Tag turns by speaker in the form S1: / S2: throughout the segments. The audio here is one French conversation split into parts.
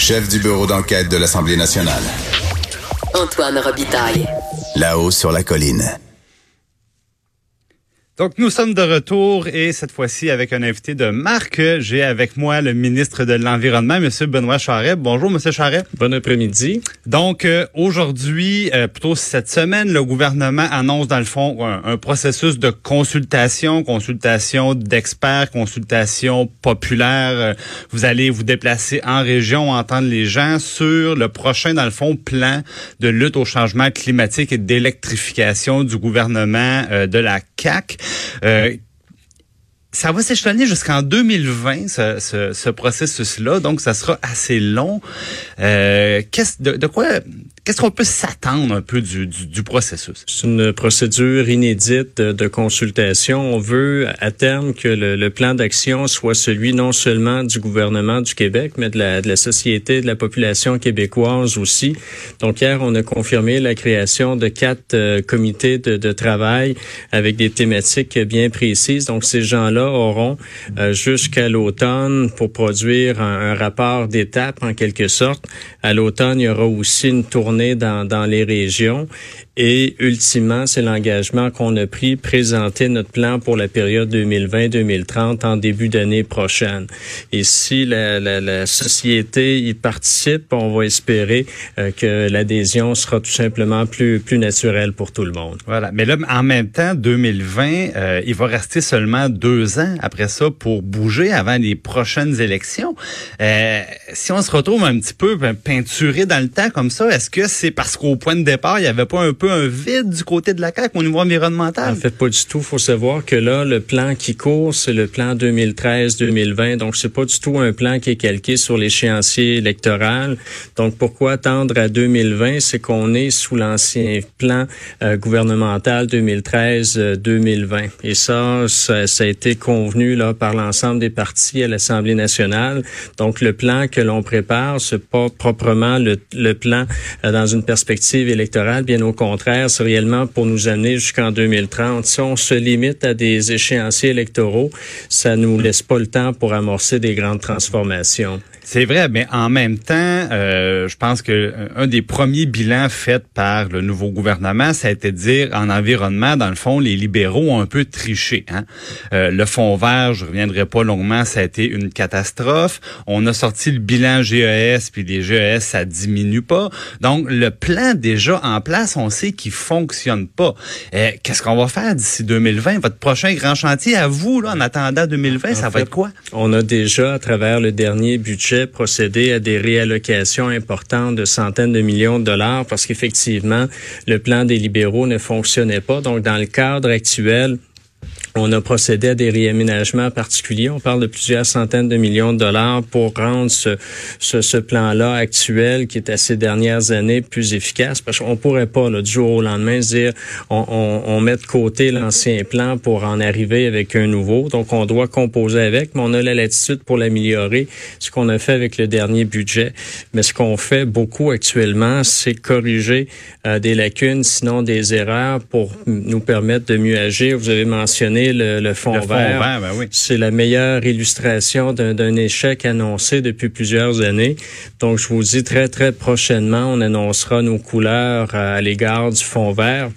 S1: chef du bureau d'enquête de l'Assemblée nationale.
S2: Antoine Robitaille.
S1: Là-haut sur la colline.
S3: Donc, nous sommes de retour et cette fois-ci avec un invité de marque. J'ai avec moi le ministre de l'Environnement, Monsieur Benoît Charret. Bonjour, Monsieur Charret.
S4: Bon après-midi.
S3: Donc, euh, aujourd'hui, euh, plutôt cette semaine, le gouvernement annonce dans le fond un, processus de consultation, consultation d'experts, consultation populaire. Euh, vous allez vous déplacer en région, entendre les gens sur le prochain, dans le fond, plan de lutte au changement climatique et d'électrification du gouvernement de la CAC. Euh, ça va s'échelonner jusqu'en 2020, ce, ce, ce processus-là, donc ça sera assez long. Euh, qu'est-ce de, quoi Qu'est-ce qu'on peut s'attendre un peu du, du, processus?
S4: C'est une procédure inédite de, consultation. On veut à terme que le, plan d'action soit celui non seulement du gouvernement du Québec, mais de la, de la société, de la population québécoise aussi. Donc hier, on a confirmé la création de quatre euh, comités de, de travail avec des thématiques bien précises. Donc ces gens-là auront euh, jusqu'à l'automne pour produire un, rapport d'étape en quelque sorte. À l'automne, il y aura aussi une tournée dans, dans les régions et ultimement, c'est l'engagement qu'on a pris, présenter notre plan pour la période 2020-2030 en début d'année prochaine. Et si la, la, la, société y participe, on va espérer euh, que l'adhésion sera tout simplement plus, plus naturelle pour tout le monde.
S3: Voilà. Mais là, en même temps, 2020, euh, il va rester seulement deux ans après ça pour bouger avant les prochaines élections. Euh, si on se retrouve un petit peu peinturé dans le temps comme ça, est-ce que c'est parce qu'au point de départ, il n'y avait pas un peu un vide du côté de la CAQ au niveau environnemental?
S4: En fait, pas du tout. Faut savoir que là, le plan qui court, c'est le plan 2013-2020. Donc, c'est pas du tout un plan qui est calqué sur l'échéancier électoral. Donc, pourquoi attendre à 2020? C'est qu'on est sous l'ancien plan euh, gouvernemental 2013-2020. Et ça, ça, ça, a été convenu là par l'ensemble des partis à l'Assemblée nationale. Donc, le plan que l'on prépare, c'est pas proprement le, plan euh, dans une perspective électorale, bien au contraire contraire, c'est réellement pour nous amener jusqu'en 2030. Si on se limite à des échéanciers électoraux, ça nous laisse pas le temps pour amorcer des grandes transformations.
S3: C'est vrai, mais en même temps, euh, je pense que euh, un des premiers bilans faits par le nouveau gouvernement, ça a été de dire en environnement, dans le fond, les libéraux ont un peu triché. Hein? Euh, le fonds vert, je reviendrai pas longuement, ça a été une catastrophe. On a sorti le bilan GES, puis les GES, ça diminue pas. Donc, le plan déjà en place, on sait qu'il fonctionne pas. Euh, qu'est-ce qu'on va faire d'ici 2020? Votre prochain grand chantier à vous, là, en attendant 2020, ça va être quoi?
S4: On a déjà, à travers le dernier budget, procéder à des réallocations importantes de centaines de millions de dollars parce qu'effectivement, le plan des libéraux ne fonctionnait pas. Donc, dans le cadre actuel, on a procédé à des réaménagements particuliers. On parle de plusieurs centaines de millions de dollars pour rendre ce, ce, ce plan-là actuel, qui est à ces dernières années, plus efficace. Parce qu'on pourrait pas, là, du jour au lendemain, dire on, on, on met de côté l'ancien plan pour en arriver avec un nouveau. Donc, on doit composer avec, mais on a la latitude pour l'améliorer, ce qu'on a fait avec le dernier budget. Mais ce qu'on fait beaucoup actuellement, c'est corriger euh, des lacunes, sinon des erreurs, pour nous permettre de mieux agir. Vous avez mentionné le, fond vert.
S3: Ben
S4: C'est la meilleure illustration d'un échec annoncé depuis plusieurs années. Donc, je vous dis très, très prochainement, on annoncera nos couleurs à l'égard du fond vert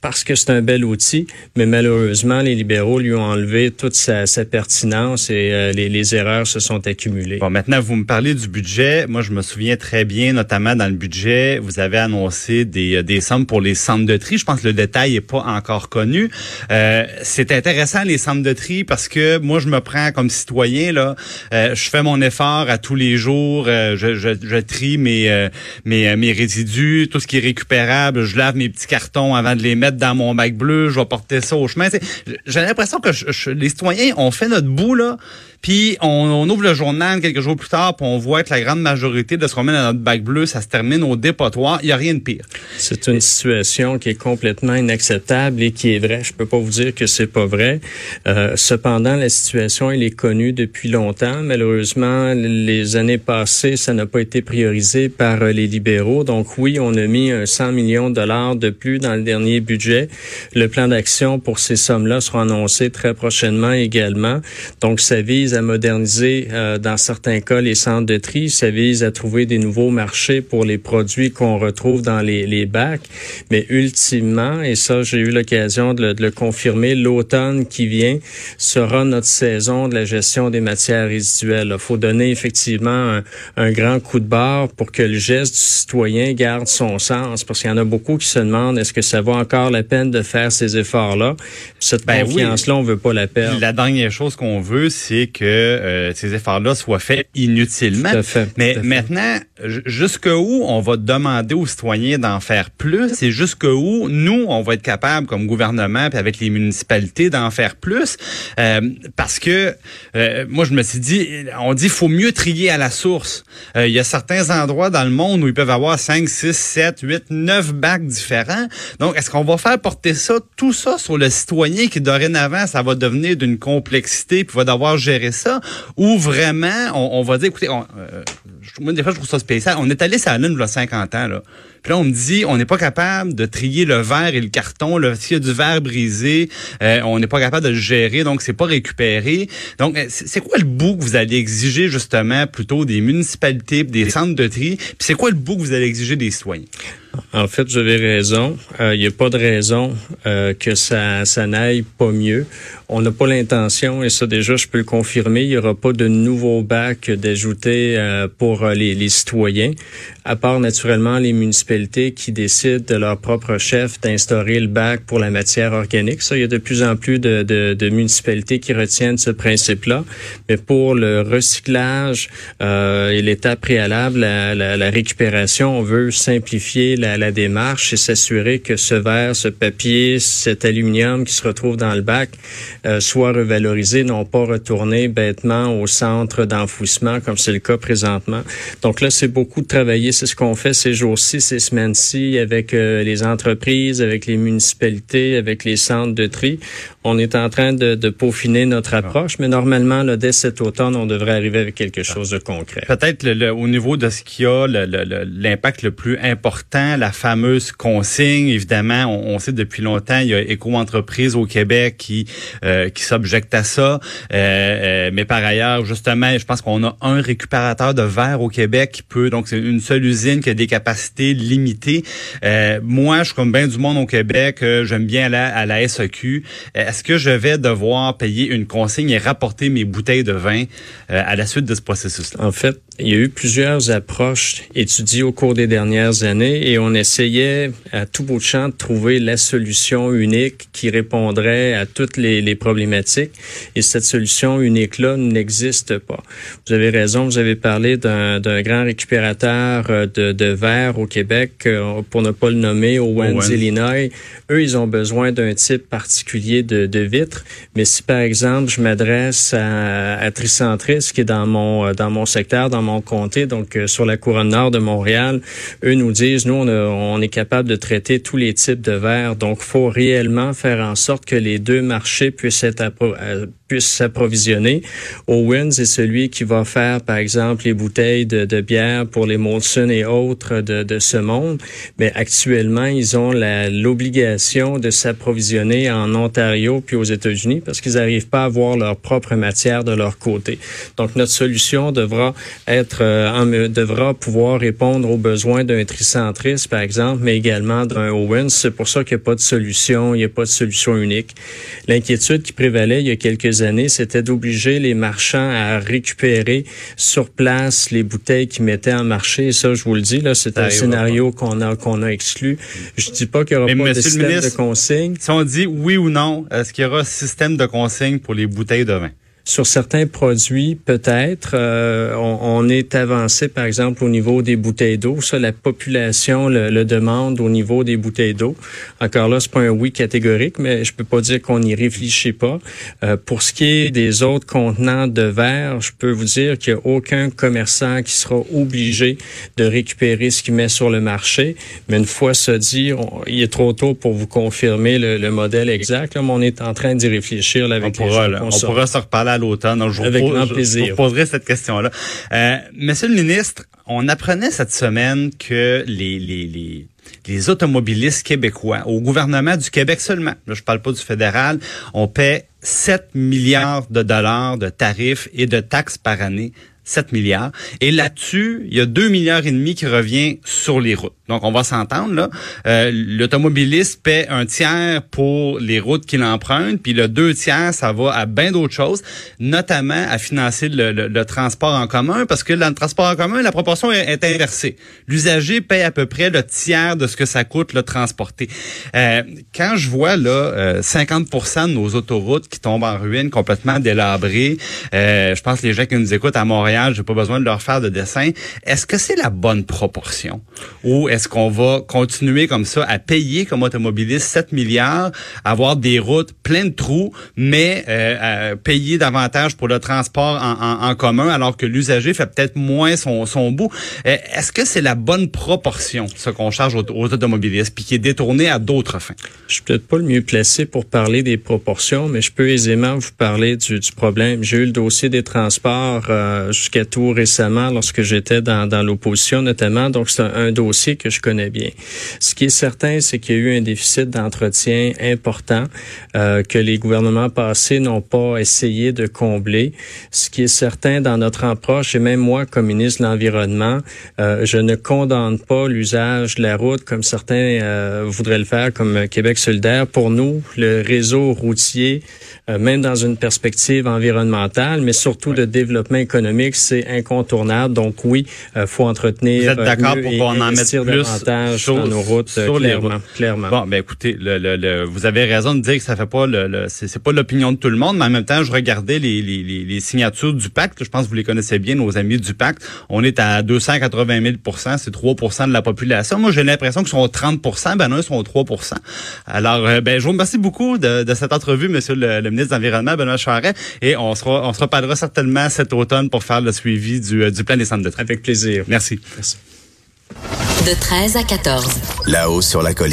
S4: parce que c'est un bel outil, mais malheureusement, les libéraux lui ont enlevé toute sa, pertinence et euh, les, erreurs se sont accumulées.
S3: Bon, maintenant, vous me parlez du budget. Moi, je me souviens très bien, notamment dans le budget, vous avez annoncé des, euh, des sommes pour les centres de tri. Je pense que le détail est pas encore connu. Euh, c'est intéressant, les centres de tri, parce que moi, je me prends comme citoyen, là, euh, je fais mon effort à tous les jours, je, je, je, trie mes, mes, mes résidus, tout ce qui est récupérable, je lave mes petits cartons avant de les mettre dans mon bac bleu, je vais porter ça au chemin. J'ai l'impression que les citoyens ont fait notre bout puis on, ouvre le journal quelques jours plus tard, puis on voit que la grande majorité de ce qu'on met dans notre bac bleu, ça se termine au dépotoir. Il n'y a rien de pire.
S4: C'est une situation qui est complètement inacceptable et qui est vraie. Je peux pas vous dire que c'est pas vrai. Euh, cependant, la situation elle est connue depuis longtemps. Malheureusement, les années passées, ça n'a pas été priorisé par euh, les libéraux. Donc oui, on a mis un 100 millions de dollars de plus dans le dernier budget Le plan d'action pour ces sommes-là sera annoncé très prochainement également. Donc, ça vise à moderniser, euh, dans certains cas, les centres de tri. Ça vise à trouver des nouveaux marchés pour les produits qu'on retrouve dans les, les bacs. Mais ultimement, et ça, j'ai eu l'occasion de, de, le confirmer, l'automne qui vient sera notre saison de la gestion des matières résiduelles. Il faut donner effectivement un, un grand coup de barre pour que le geste du citoyen garde son sens. Parce qu'il y en a beaucoup qui se demandent est-ce que ça vaut encore la peine de faire ces efforts-là. Cette ben confiance-là, on veut pas la perdre.
S3: La dernière chose qu'on veut, c'est que euh, ces efforts-là soient faits inutilement. Mais maintenant, jusqu'où on va demander aux citoyens d'en faire plus et jusqu'où nous, on va être capable comme gouvernement puis avec les municipalités d'en faire plus. Euh, parce que euh, moi, je me suis dit, on dit faut mieux trier à la source. Il y a certains endroits dans le monde où ils peuvent avoir 5, 6, 7, 8, 9 bacs différents. Donc, est-ce qu'on va faire porter ça, tout ça sur le citoyen qui dorénavant, ça va devenir d'une complexité puis va devoir gérer ça ou vraiment, on, va dire, écoutez, on, moi, des fois, je trouve ça spécial. On est allé sur la Lune il y a 50 ans, là. Puis là, on me dit, on n'est pas capable de trier le verre et le carton. S'il y a du verre brisé, euh, on n'est pas capable de le gérer, donc c'est pas récupéré. Donc, euh, c'est quoi le bout que vous allez exiger, justement, plutôt des municipalités, des centres de tri? Puis c'est quoi le bout que vous allez exiger des citoyens?
S4: En fait, vous avez raison. Il euh, n'y a pas de raison euh, que ça, n'aille pas mieux. On n'a pas l'intention, et ça déjà, je peux le confirmer, il n'y aura pas de nouveaux bacs d'ajouter euh, pour les, les, citoyens, à part naturellement les municipalités qui décident de leur propre chef d'instaurer le bac pour la matière organique. Ça, il y a de plus en plus de, municipalités qui retiennent ce principe-là. Mais pour le recyclage et l'étape préalable, la, la, la récupération, on veut simplifier la, la démarche et s'assurer que ce verre, ce papier, cet aluminium qui se retrouve dans le bac euh, soit revalorisé, non pas retourné bêtement au centre d'enfouissement comme c'est le cas présentement. Donc là, c'est beaucoup de travailler. C'est ce qu'on fait ces jours-ci, ces semaines-ci avec euh, les entreprises, avec les municipalités, avec les centres de tri. On est en train de, de peaufiner notre approche, mais normalement, là, dès cet automne, on devrait arriver avec quelque chose de concret.
S3: Peut-être le, au niveau de ce qui a l'impact le, plus important, la fameuse consigne. Évidemment, on, sait depuis longtemps, il y a éco-entreprises au Québec qui euh, qui s'objectent à ça. Euh, euh, mais par ailleurs, justement, je pense qu'on a un récupérateur de verre au Québec qui peut, donc c'est une seule usine qui a des capacités limitées. moi, je suis comme bien du monde au Québec, j'aime bien aller à la SAQ est-ce que je vais devoir payer une consigne et rapporter mes bouteilles de vin euh, à la suite de ce processus-là?
S4: En fait, il y a eu plusieurs approches étudiées au cours des dernières années et on essayait à tout bout de champ de trouver la solution unique qui répondrait à toutes les, les problématiques. Et cette solution unique-là n'existe pas. Vous avez raison, vous avez parlé d'un grand récupérateur euh, de, de verre au Québec, euh, pour ne pas le nommer, Owens, Illinois. Eux, ils ont besoin d'un type particulier de, de vitre. Mais si, par exemple, je m'adresse à, à Tricentris, qui est dans mon, euh, dans mon secteur, dans mon comté, donc euh, sur la couronne nord de Montréal, eux nous disent, nous, on, est capable de traiter tous les types de verres. Donc, faut réellement faire en sorte que les deux marchés puissent être euh, puissent s'approvisionner. Owens est celui qui va faire, par exemple, les bouteilles de, de bière pour les Molson et autres de, de, ce monde. Mais actuellement, ils ont l'obligation de s'approvisionner en Ontario puis aux États-Unis parce qu'ils n'arrivent pas à avoir leur propre matière de leur côté. Donc, notre solution devra être, euh, devra pouvoir répondre aux besoins d'un tricentris, par exemple, mais également d'un Owens. C'est pour ça qu'il n'y a pas de solution, il n'y a pas de solution unique. L'inquiétude qui prévalait il y a quelques années, c'était d'obliger les marchands à récupérer sur place les bouteilles qu'ils mettaient en marché. Et ça, je vous le dis, là, c'est un scénario qu'on a qu'on a exclu. Je dis pas qu'il y aura pas de système de consigne.
S3: Si on dit oui ou non, est-ce qu'il y aura un système de consigne pour les bouteilles de vin?
S4: Sur certains produits, peut-être, euh, on, est avancé, par exemple, au niveau des bouteilles d'eau. Ça, la population le, demande au niveau des bouteilles d'eau. Encore là, c'est pas un oui catégorique, mais je peux pas dire qu'on n'y réfléchit pas. Euh, pour ce qui est des autres contenants de verre, je peux vous dire qu'il n'y a aucun commerçant qui sera obligé de récupérer ce qu'il met sur le marché. Mais une fois ça dit, il est trop tôt pour vous confirmer le, modèle exact. mais on est en train d'y réfléchir là, avec
S3: on pourra, on pourra se reparler à l'automne.
S4: Je Avec grand plaisir.
S3: Je vous poserai cette question-là. Euh, Monsieur le ministre, on apprenait cette semaine que les, les, les les automobilistes québécois, au gouvernement du Québec seulement, là je parle pas du fédéral, on paie 7 milliards de dollars de tarifs et de taxes par année 7 milliards. Et là-dessus, il y a 2 milliards et demi qui revient sur les routes. Donc, on va s'entendre, là. Euh, L'automobiliste paie un tiers pour les routes qu'il emprunte, puis le deux tiers, ça va à bien d'autres choses, notamment à financer le, transport en commun, parce que dans le transport en commun, la proportion est, inversée. L'usager paie à peu près le tiers de ce que ça coûte le transporter. Euh, quand je vois là euh, 50% de nos autoroutes qui tombent en ruine, complètement délabrées, euh, je pense que les gens qui nous écoutent à Montréal j'ai pas besoin de leur faire de dessin. Est-ce que c'est la bonne proportion? Est-ce qu'on va continuer comme ça à payer comme automobiliste 7 milliards, avoir des routes pleines de trous, mais euh, payer davantage pour le transport en, commun alors que l'usager fait peut-être moins son, son bout? Euh, est-ce que c'est la bonne proportion, ce qu'on charge aux, automobilistes, puis qui est détourné à d'autres fins?
S4: Je suis peut-être pas le mieux placé pour parler des proportions, mais je peux aisément vous parler du, du problème. J'ai eu le dossier des transports euh, jusqu'à tout récemment lorsque j'étais dans, dans l'opposition notamment. Donc, c'est un, dossier que je connais bien. Ce qui est certain, c'est qu'il y a eu un déficit d'entretien important euh, que les gouvernements passés n'ont pas essayé de combler. Ce qui est certain dans notre approche, et même moi, comme ministre de l'Environnement, euh, je ne condamne pas l'usage de la route comme certains euh, voudraient le faire, comme Québec solidaire. Pour nous, le réseau routier, euh, même dans une perspective environnementale, mais surtout de développement économique, c'est incontournable. Donc oui, euh, faut entretenir.
S3: Vous êtes d'accord pour qu'on en mette plus
S4: sur, dans nos routes, sur clairement, les routes. clairement.
S3: Bon, ben écoutez, le, le, vous avez raison de dire que ça fait pas le, c'est pas l'opinion de tout le monde, mais en même temps, je regardais les, les, les, signatures du pacte. Je pense que vous les connaissez bien, nos amis du pacte. On est à 280 000 c'est 3 de la population. Moi, j'ai l'impression qu'ils sont 30 ben non, ils sont 3% Alors, euh, ben, je vous remercie beaucoup de, de cette entrevue, Monsieur le, ministre de l'Environnement, Benoît Charret, et on sera, on se reparlera certainement cet automne pour faire le suivi du, euh, du plan des centres de
S4: Avec plaisir.
S3: Merci.
S2: De 13 à 14.
S1: Là-haut sur la colline.